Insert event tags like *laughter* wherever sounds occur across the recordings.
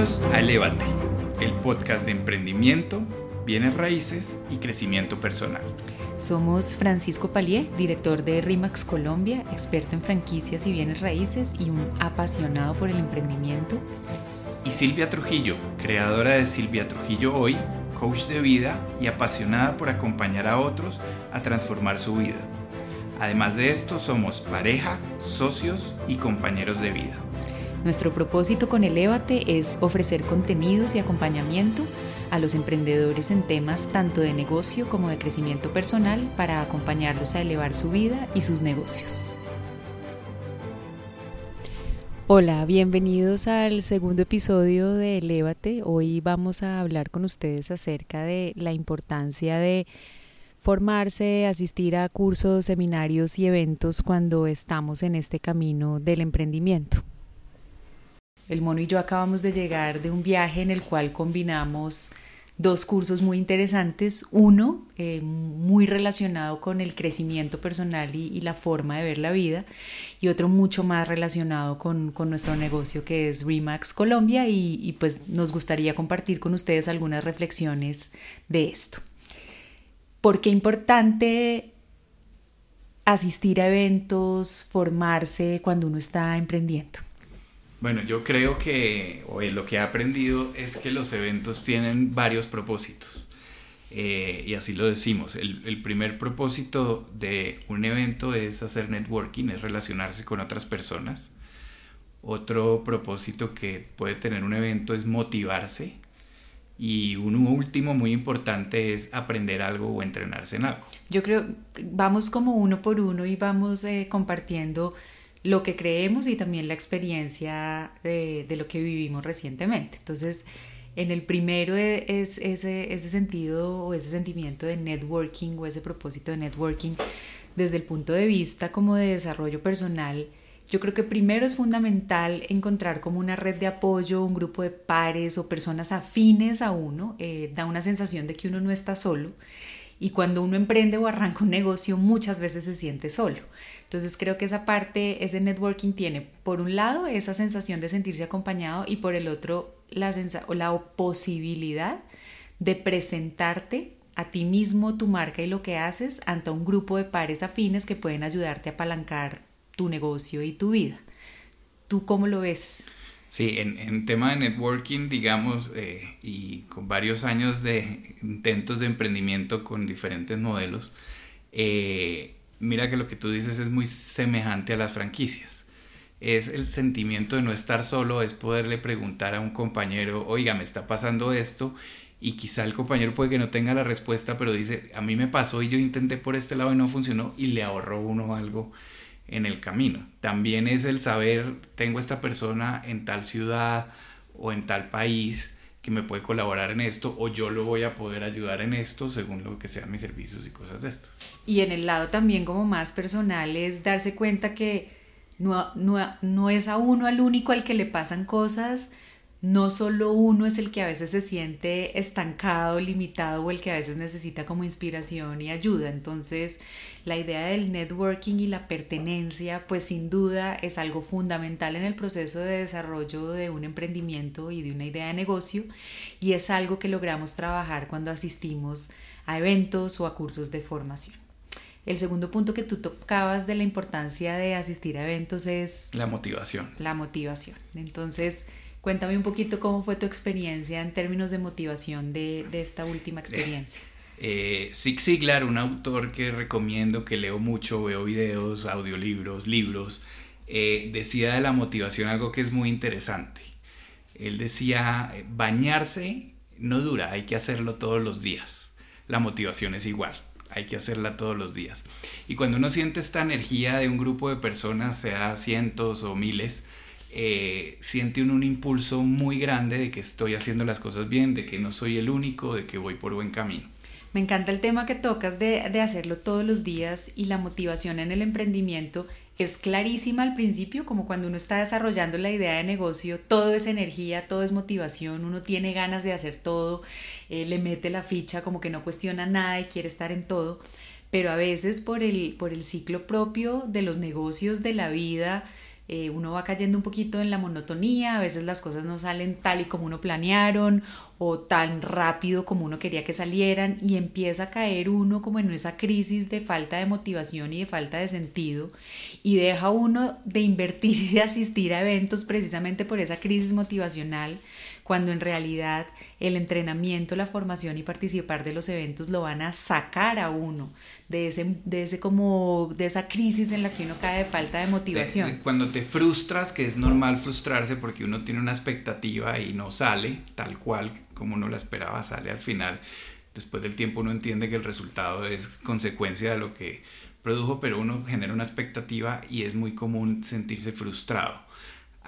Bienvenidos a Elevate, el podcast de emprendimiento, bienes raíces y crecimiento personal. Somos Francisco Palier, director de RIMAX Colombia, experto en franquicias y bienes raíces y un apasionado por el emprendimiento. Y Silvia Trujillo, creadora de Silvia Trujillo Hoy, coach de vida y apasionada por acompañar a otros a transformar su vida. Además de esto, somos pareja, socios y compañeros de vida. Nuestro propósito con Elevate es ofrecer contenidos y acompañamiento a los emprendedores en temas tanto de negocio como de crecimiento personal para acompañarlos a elevar su vida y sus negocios. Hola, bienvenidos al segundo episodio de Elevate. Hoy vamos a hablar con ustedes acerca de la importancia de formarse, asistir a cursos, seminarios y eventos cuando estamos en este camino del emprendimiento. El mono y yo acabamos de llegar de un viaje en el cual combinamos dos cursos muy interesantes. Uno, eh, muy relacionado con el crecimiento personal y, la forma de ver la vida, y otro mucho más relacionado con, nuestro negocio que es Remax Colombia, y, y pues nos gustaría compartir con ustedes algunas reflexiones de esto. ¿Por qué importante asistir a eventos, formarse cuando uno está emprendiendo? Bueno, yo creo que lo que he aprendido es que los eventos tienen varios propósitos. Eh, y así lo decimos. El, primer propósito de un evento es hacer networking, es relacionarse con otras personas. Otro propósito que puede tener un evento es motivarse. Y un último muy importante es aprender algo o entrenarse en algo. Yo creo, vamos como uno por uno y vamos eh, compartiendo lo que creemos y también la experiencia de, lo que vivimos recientemente. Entonces, en el primero e, es ese, ese sentido o ese sentimiento de networking o ese propósito de networking desde el punto de vista como de desarrollo personal. Yo creo que primero es fundamental encontrar como una red de apoyo, un grupo de pares o personas afines a uno. Eh, da una sensación de que uno no está solo. Y cuando uno emprende o arranca un negocio, muchas veces se siente solo. Entonces creo que esa parte, ese networking tiene, por un lado, esa sensación de sentirse acompañado y por el otro, la, la posibilidad de presentarte a ti mismo, tu marca y lo que haces ante un grupo de pares afines que pueden ayudarte a apalancar tu negocio y tu vida. ¿Tú cómo lo ves? Sí, en, en tema de networking, digamos, eh, y con varios años de intentos de emprendimiento con diferentes modelos, eh, mira que lo que tú dices es muy semejante a las franquicias. Es el sentimiento de no estar solo, es poderle preguntar a un compañero, oiga, me está pasando esto, y quizá el compañero puede que no tenga la respuesta, pero dice, a mí me pasó y yo intenté por este lado y no funcionó, y le ahorró uno algo en el camino. También es el saber, tengo esta persona en tal ciudad o en tal país, me puede colaborar en esto o yo lo voy a poder ayudar en esto según lo que sean mis servicios y cosas de esto. Y en el lado también como más personal es darse cuenta que no, no, no es a uno al único al que le pasan cosas, no solo uno es el que a veces se siente estancado, limitado o el que a veces necesita como inspiración y ayuda. Entonces, la idea del networking y la pertenencia, pues sin duda es algo fundamental en el proceso de desarrollo de un emprendimiento y de una idea de negocio y es algo que logramos trabajar cuando asistimos a eventos o a cursos de formación. El segundo punto que tú tocabas de la importancia de asistir a eventos es... La motivación. La motivación. Entonces, Cuéntame un poquito cómo fue tu experiencia en términos de motivación de, esta última experiencia. Eh, Zig Ziglar, un autor que recomiendo, que leo mucho, veo videos, audiolibros, libros, eh, decía de la motivación algo que es muy interesante. Él decía, bañarse no dura, hay que hacerlo todos los días. La motivación es igual, hay que hacerla todos los días. Y cuando uno siente esta energía de un grupo de personas, sea cientos o miles, eh, siente un, impulso muy grande de que estoy haciendo las cosas bien, de que no soy el único, de que voy por buen camino. Me encanta el tema que tocas de, hacerlo todos los días y la motivación en el emprendimiento es clarísima al principio, como cuando uno está desarrollando la idea de negocio, todo es energía, todo es motivación, uno tiene ganas de hacer todo, eh, le mete la ficha, como que no cuestiona nada y quiere estar en todo, pero a veces por el ciclo propio de los negocios, de la vida, eh, uno va cayendo un poquito en la monotonía, a veces las cosas no salen tal y como uno planearon o tan rápido como uno quería que salieran y empieza a caer uno como en esa crisis de falta de motivación y de falta de sentido y deja uno de invertir y de asistir a eventos precisamente por esa crisis motivacional cuando en realidad el entrenamiento, la formación y participar de los eventos lo van a sacar a uno de ese, de ese como, de esa crisis en la que uno cae de falta de motivación. Cuando te frustras, que es normal frustrarse porque uno tiene una expectativa y no sale tal cual como uno la esperaba, sale al final. Después del tiempo uno entiende que el resultado es consecuencia de lo que produjo, pero uno genera una expectativa y es muy común sentirse frustrado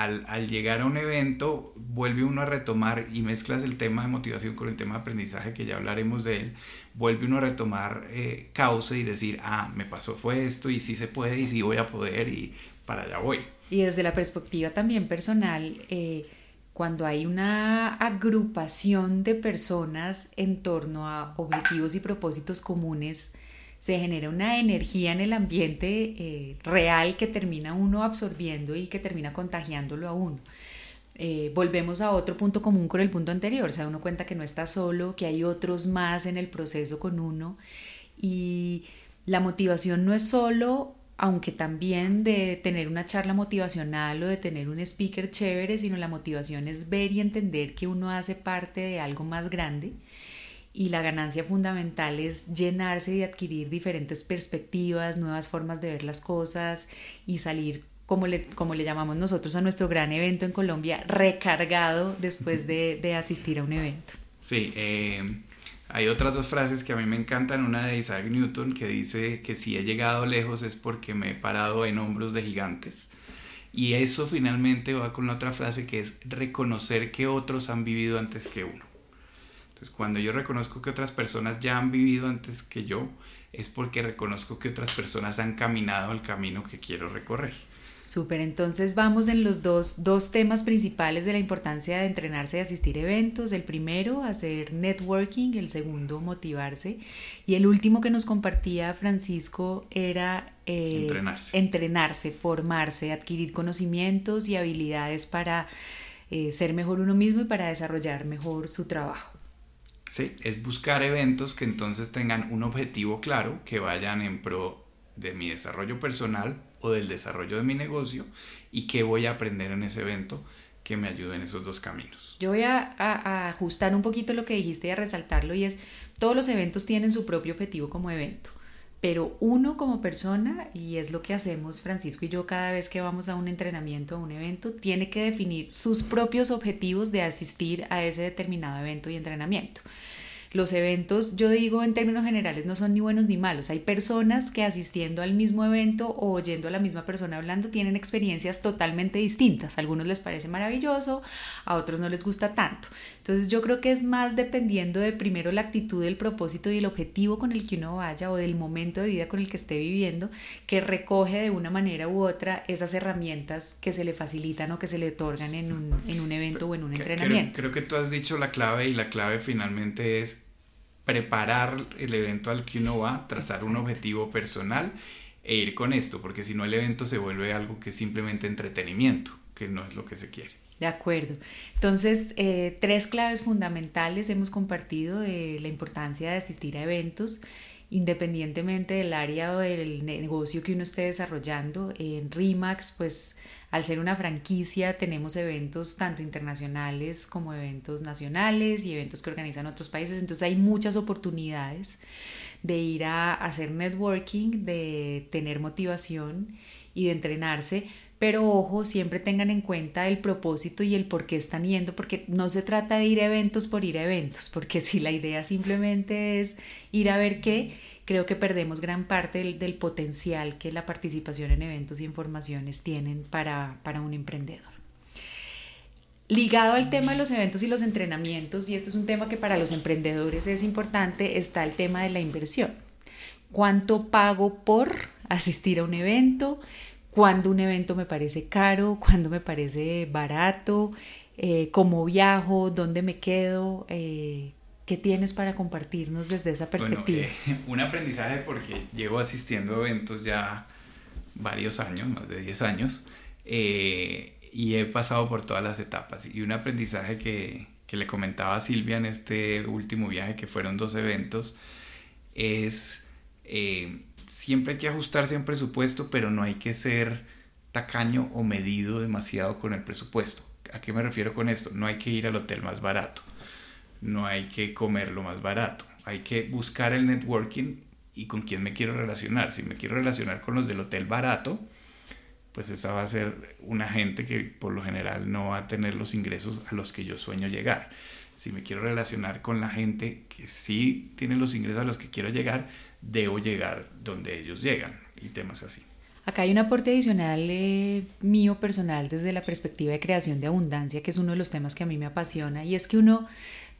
al, llegar a un evento vuelve uno a retomar y mezclas el tema de motivación con el tema de aprendizaje que ya hablaremos de él, vuelve uno a retomar eh, causa y decir, ah, me pasó fue esto y sí se puede y sí voy a poder y para allá voy. Y desde la perspectiva también personal, eh, cuando hay una agrupación de personas en torno a objetivos y propósitos comunes, se genera una energía en el ambiente eh, real que termina uno absorbiendo y que termina contagiándolo a uno. Eh, volvemos a otro punto común con el punto anterior, se da uno cuenta que no está solo, que hay otros más en el proceso con uno y la motivación no es solo, aunque también de tener una charla motivacional o de tener un speaker chévere, sino la motivación es ver y entender que uno hace parte de algo más grande y la ganancia fundamental es llenarse y adquirir diferentes perspectivas, nuevas formas de ver las cosas y salir, como le, como le llamamos nosotros a nuestro gran evento en Colombia, recargado después de, asistir a un evento. Sí, eh, hay otras dos frases que a mí me encantan, una de Isaac Newton que dice que si he llegado lejos es porque me he parado en hombros de gigantes. Y eso finalmente va con la otra frase que es reconocer que otros han vivido antes que uno. Entonces, cuando yo reconozco que otras personas ya han vivido antes que yo, es porque reconozco que otras personas han caminado el camino que quiero recorrer. Súper, entonces vamos en los dos, dos temas principales de la importancia de entrenarse y asistir a eventos. El primero, hacer networking, el segundo, motivarse. Y el último que nos compartía Francisco era eh, entrenarse. entrenarse, formarse, adquirir conocimientos y habilidades para eh, ser mejor uno mismo y para desarrollar mejor su trabajo. ¿Sí? Es buscar eventos que entonces tengan un objetivo claro, que vayan en pro de mi desarrollo personal o del desarrollo de mi negocio y que voy a aprender en ese evento que me ayude en esos dos caminos. Yo voy a, a, ajustar un poquito lo que dijiste y a resaltarlo y es, todos los eventos tienen su propio objetivo como evento, pero uno como persona, y es lo que hacemos Francisco y yo cada vez que vamos a un entrenamiento, a un evento, tiene que definir sus propios objetivos de asistir a ese determinado evento y entrenamiento. Los eventos, yo digo en términos generales, no son ni buenos ni malos. Hay personas que asistiendo al mismo evento o oyendo a la misma persona hablando tienen experiencias totalmente distintas. A algunos les parece maravilloso, a otros no les gusta tanto. Entonces yo creo que es más dependiendo de primero la actitud, el propósito y el objetivo con el que uno vaya o del momento de vida con el que esté viviendo, que recoge de una manera u otra esas herramientas que se le facilitan o que se le otorgan en un, en un evento o en un entrenamiento. Creo, creo que tú has dicho la clave y la clave finalmente es preparar el evento al que uno va, trazar un objetivo personal e ir con esto, porque si no el evento se vuelve algo que es simplemente entretenimiento, que no es lo que se quiere. De acuerdo. Entonces, eh, tres claves fundamentales hemos compartido de la importancia de asistir a eventos, independientemente del área o del negocio que uno esté desarrollando. En RIMAX, pues al ser una franquicia tenemos eventos tanto internacionales como eventos nacionales y eventos que organizan otros países, entonces hay muchas oportunidades de ir a hacer networking, de tener motivación y de entrenarse, pero ojo, siempre tengan en cuenta el propósito y el por qué están yendo, porque no se trata de ir a eventos por ir a eventos, porque si la idea simplemente es ir a ver qué, creo que perdemos gran parte del, potencial que la participación en eventos y informaciones tienen para, para un emprendedor. Ligado al tema de los eventos y los entrenamientos, y este es un tema que para los emprendedores es importante, está el tema de la inversión. ¿Cuánto pago por asistir a un evento? ¿Cuándo un evento me parece caro? ¿Cuándo me parece barato? Eh, ¿Cómo viajo? ¿Dónde me quedo? Eh, ¿Qué tienes para compartirnos desde esa perspectiva? Eh, *laughs* un aprendizaje porque llevo asistiendo a eventos ya varios años, más de 10 años, eh, y he pasado por todas las etapas. Y un aprendizaje que, que le comentaba a Silvia en este último viaje, que fueron dos eventos, es eh, siempre hay que ajustarse un presupuesto, pero no hay que ser tacaño o medido demasiado con el presupuesto. ¿A qué me refiero con esto? No hay que ir al hotel más barato, no hay que comer lo más barato, hay que buscar el networking y con quién me quiero relacionar. Si me quiero relacionar con los del hotel barato, pues esa va a ser una gente que por lo general no va a tener los ingresos a los que yo sueño llegar. Si me quiero relacionar con la gente que sí tiene los ingresos a los que quiero llegar, debo llegar donde ellos llegan y temas así. Acá hay un aporte adicional eh, mío personal desde la perspectiva de creación de abundancia, que es uno de los temas que a mí me apasiona, y es que uno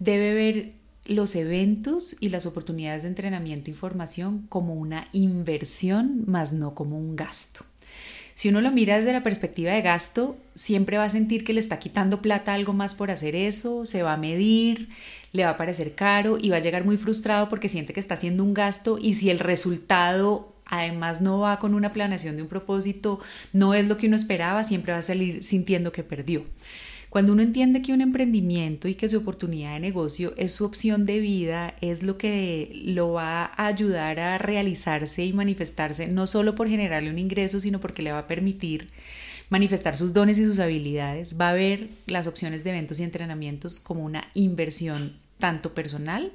debe ver los eventos y las oportunidades de entrenamiento y formación como una inversión, más no como un gasto. Si uno lo mira desde la perspectiva de gasto, siempre va a sentir que le está quitando plata algo más por hacer eso, se va a medir, le va a parecer caro y va a llegar muy frustrado porque siente que está haciendo un gasto y si el resultado además no va con una planeación de un propósito, no es lo que uno esperaba, siempre va a salir sintiendo que perdió. Cuando uno entiende que un emprendimiento y que su oportunidad de negocio es su opción de vida, es lo que lo va a ayudar a realizarse y manifestarse, no solo por generarle un ingreso, sino porque le va a permitir manifestar sus dones y sus habilidades, va a ver las opciones de eventos y entrenamientos como una inversión tanto personal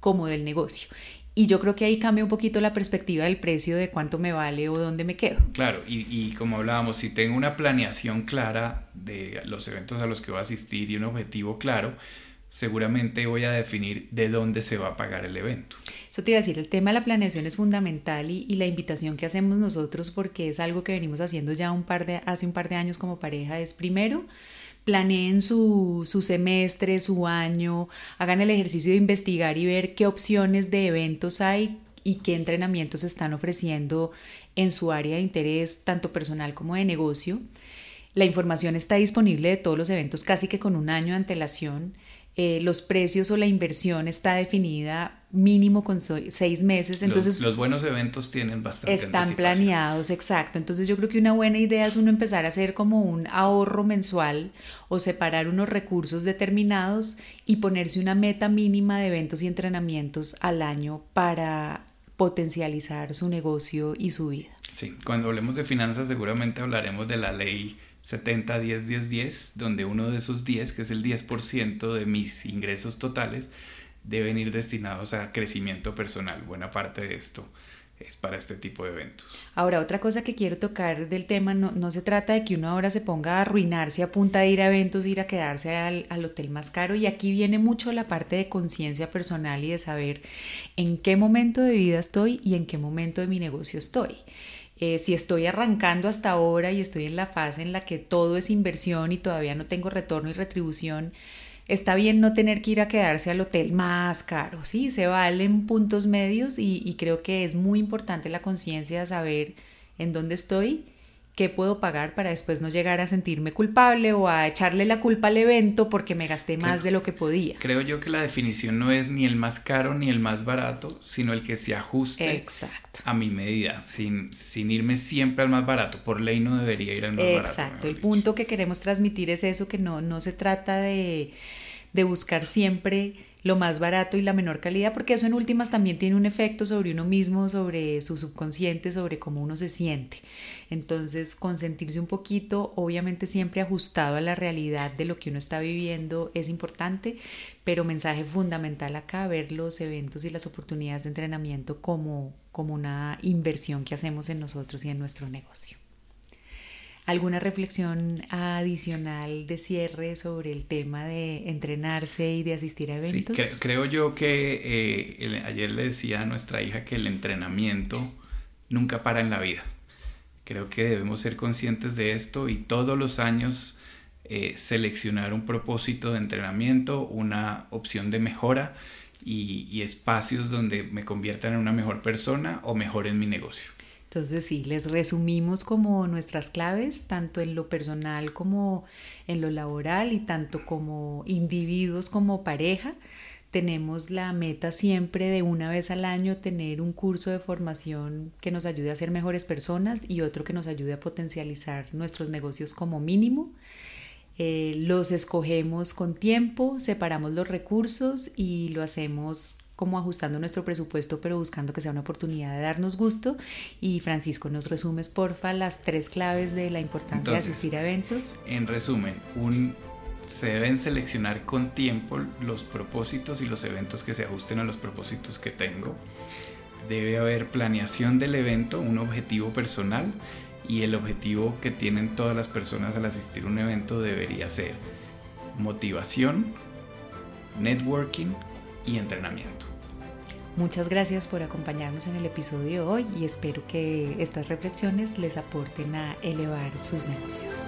como del negocio. Y yo creo que ahí cambia un poquito la perspectiva del precio de cuánto me vale o dónde me quedo. Claro, y, y, como hablábamos, si tengo una planeación clara de los eventos a los que voy a asistir y un objetivo claro, seguramente voy a definir de dónde se va a pagar el evento. Eso te iba a decir, el tema de la planeación es fundamental y, y, la invitación que hacemos nosotros, porque es algo que venimos haciendo ya un par de, hace un par de años como pareja, es primero planeen su, su, semestre, su año, hagan el ejercicio de investigar y ver qué opciones de eventos hay y qué entrenamientos están ofreciendo en su área de interés, tanto personal como de negocio. La información está disponible de todos los eventos casi que con un año de antelación. Eh, los precios o la inversión está definida mínimo con seis meses. Entonces, los, buenos eventos tienen bastante. Están planeados, exacto. Entonces yo creo que una buena idea es uno empezar a hacer como un ahorro mensual o separar unos recursos determinados y ponerse una meta mínima de eventos y entrenamientos al año para potencializar su negocio y su vida. Sí, cuando hablemos de finanzas seguramente hablaremos de la ley 70, 10, 10, 10, donde uno de esos 10, que es el 10% de mis ingresos totales, deben ir destinados a crecimiento personal. Buena parte de esto es para este tipo de eventos. Ahora, otra cosa que quiero tocar del tema, no, no se trata de que uno ahora se ponga a arruinarse a punta de ir a eventos, ir a quedarse al, al hotel más caro, y aquí viene mucho la parte de conciencia personal y de saber en qué momento de vida estoy y en qué momento de mi negocio estoy. Eh, si estoy arrancando hasta ahora y estoy en la fase en la que todo es inversión y todavía no tengo retorno y retribución, está bien no tener que ir a quedarse al hotel más caro, ¿sí? Se valen puntos medios y, y creo que es muy importante la conciencia de saber en dónde estoy qué puedo pagar para después no llegar a sentirme culpable o a echarle la culpa al evento porque me gasté más de lo que podía. Creo yo que la definición no es ni el más caro ni el más barato, sino el que se ajuste Exacto. a mi medida, sin, sin irme siempre al más barato. Por ley no debería ir al más Exacto. barato. Exacto. El punto que queremos transmitir es eso, que no, no se trata de, de buscar siempre lo más barato y la menor calidad, porque eso en últimas también tiene un efecto sobre uno mismo, sobre su subconsciente, sobre cómo uno se siente. Entonces, consentirse un poquito, obviamente siempre ajustado a la realidad de lo que uno está viviendo es importante, pero mensaje fundamental acá, ver los eventos y las oportunidades de entrenamiento como, como una inversión que hacemos en nosotros y en nuestro negocio. ¿Alguna reflexión adicional de cierre sobre el tema de entrenarse y de asistir a eventos? Sí, creo yo que eh, el, ayer le decía a nuestra hija que el entrenamiento nunca para en la vida. Creo que debemos ser conscientes de esto y todos los años eh, seleccionar un propósito de entrenamiento, una opción de mejora y, y espacios donde me conviertan en una mejor persona o mejor en mi negocio. Entonces sí, les resumimos como nuestras claves, tanto en lo personal como en lo laboral y tanto como individuos como pareja. tenemos la meta siempre de una vez al año tener un curso de formación que nos ayude a ser mejores personas y otro que nos ayude a potencializar nuestros negocios como mínimo. Eh, los escogemos con tiempo, separamos los recursos y lo hacemos como ajustando nuestro presupuesto, pero buscando que sea una oportunidad de darnos gusto. Y Francisco, ¿nos resumes, porfa, las tres claves de la importancia de asistir a eventos? En resumen, un, se deben seleccionar con tiempo los propósitos y los eventos que se ajusten a los propósitos que tengo. Debe haber planeación del evento, un objetivo personal y el objetivo que tienen todas las personas al asistir a un evento debería ser motivación, networking y entrenamiento. Muchas gracias por acompañarnos en el episodio hoy y espero que estas reflexiones les aporten a elevar sus negocios.